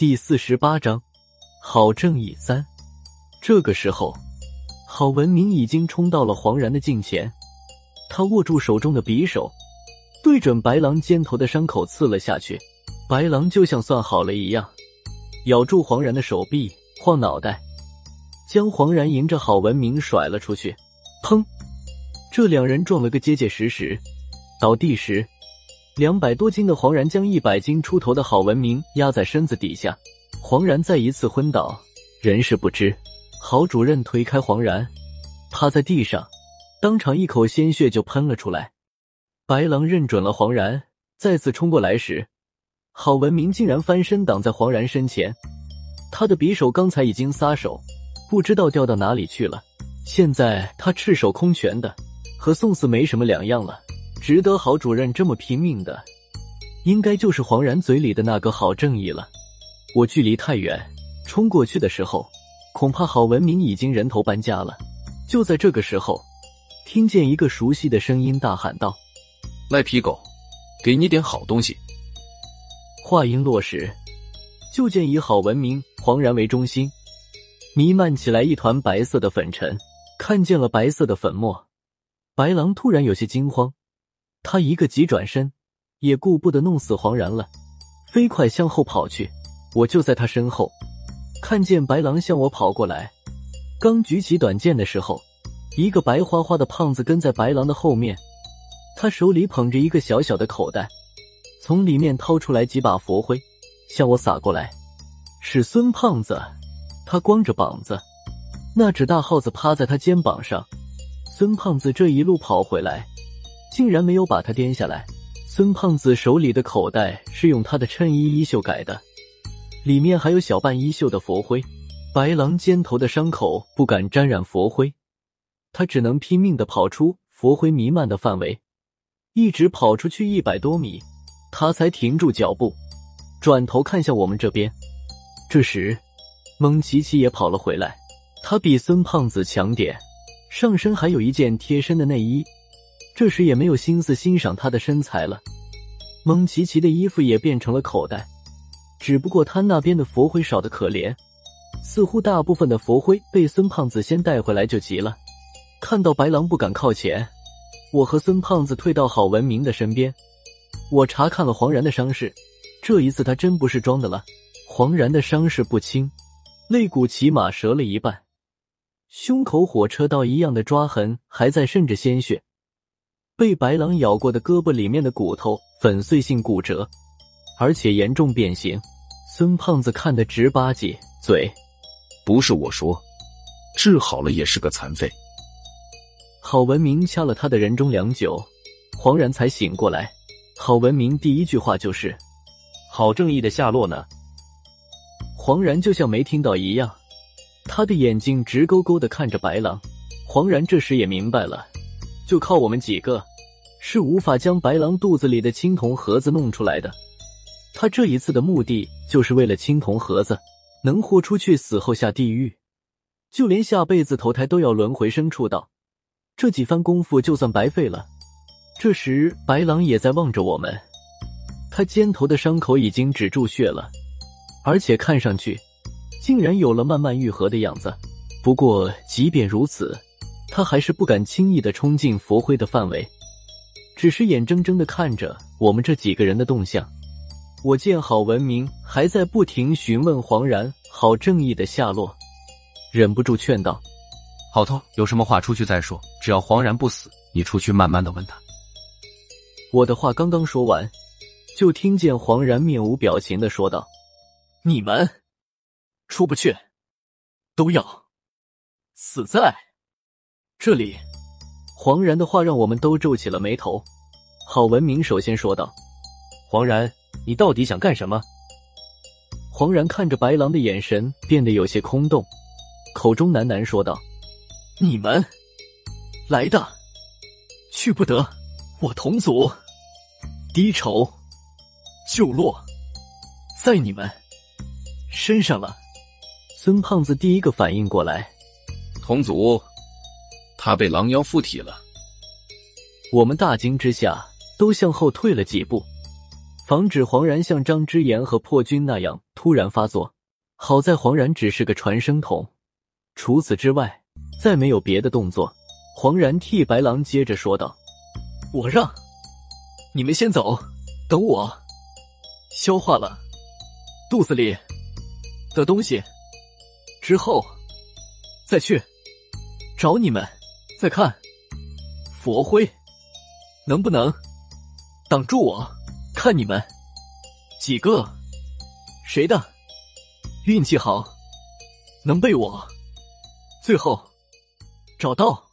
第四十八章，郝正义三。这个时候，郝文明已经冲到了黄然的近前，他握住手中的匕首，对准白狼肩头的伤口刺了下去。白狼就像算好了一样，咬住黄然的手臂，晃脑袋，将黄然迎着郝文明甩了出去。砰！这两人撞了个结结实实。倒地时，两百多斤的黄然将一百斤出头的郝文明压在身子底下，黄然再一次昏倒，人事不知。郝主任推开黄然，趴在地上，当场一口鲜血就喷了出来。白狼认准了黄然，再次冲过来时，郝文明竟然翻身挡在黄然身前。他的匕首刚才已经撒手，不知道掉到哪里去了。现在他赤手空拳的，和送死没什么两样了。值得郝主任这么拼命的，应该就是黄然嘴里的那个郝正义了。我距离太远，冲过去的时候。恐怕郝文明已经人头搬家了。就在这个时候，听见一个熟悉的声音大喊道：“赖皮狗，给你点好东西！”话音落时，就见以郝文明、黄然为中心，弥漫起来一团白色的粉尘。看见了白色的粉末，白狼突然有些惊慌，他一个急转身，也顾不得弄死黄然了，飞快向后跑去。我就在他身后。看见白狼向我跑过来，刚举起短剑的时候，一个白花花的胖子跟在白狼的后面，他手里捧着一个小小的口袋，从里面掏出来几把佛灰，向我撒过来。是孙胖子，他光着膀子，那只大耗子趴在他肩膀上。孙胖子这一路跑回来，竟然没有把他颠下来。孙胖子手里的口袋是用他的衬衣衣袖改的。里面还有小半衣袖的佛灰，白狼肩头的伤口不敢沾染佛灰，他只能拼命的跑出佛灰弥漫的范围，一直跑出去一百多米，他才停住脚步，转头看向我们这边。这时，蒙奇奇也跑了回来，他比孙胖子强点，上身还有一件贴身的内衣，这时也没有心思欣赏他的身材了。蒙奇奇的衣服也变成了口袋。只不过他那边的佛灰少的可怜，似乎大部分的佛灰被孙胖子先带回来就急了。看到白狼不敢靠前，我和孙胖子退到郝文明的身边。我查看了黄然的伤势，这一次他真不是装的了。黄然的伤势不轻，肋骨起码折了一半，胸口火车刀一样的抓痕还在渗着鲜血，被白狼咬过的胳膊里面的骨头粉碎性骨折。而且严重变形，孙胖子看得直吧唧嘴。不是我说，治好了也是个残废。郝文明掐了他的人中良久，黄然才醒过来。郝文明第一句话就是：“郝正义的下落呢？”黄然就像没听到一样，他的眼睛直勾勾的看着白狼。黄然这时也明白了，就靠我们几个，是无法将白狼肚子里的青铜盒子弄出来的。他这一次的目的就是为了青铜盒子，能豁出去，死后下地狱，就连下辈子投胎都要轮回生畜道，这几番功夫就算白费了。这时，白狼也在望着我们，他肩头的伤口已经止住血了，而且看上去竟然有了慢慢愈合的样子。不过，即便如此，他还是不敢轻易的冲进佛灰的范围，只是眼睁睁的看着我们这几个人的动向。我见郝文明还在不停询问黄然、郝正义的下落，忍不住劝道：“郝头，有什么话出去再说，只要黄然不死，你出去慢慢的问他。”我的话刚刚说完，就听见黄然面无表情的说道：“你们出不去，都要死在这里。”黄然的话让我们都皱起了眉头。郝文明首先说道：“黄然。”你到底想干什么？黄然看着白狼的眼神变得有些空洞，口中喃喃说道：“你们来的去不得，我同族低仇就落在你们身上了。”孙胖子第一个反应过来，同族他被狼妖附体了。我们大惊之下，都向后退了几步。防止黄然像张之言和破军那样突然发作。好在黄然只是个传声筒，除此之外再没有别的动作。黄然替白狼接着说道：“我让你们先走，等我消化了肚子里的东西之后再去找你们，再看佛灰能不能挡住我，看你们几个谁的。”运气好，能被我最后找到。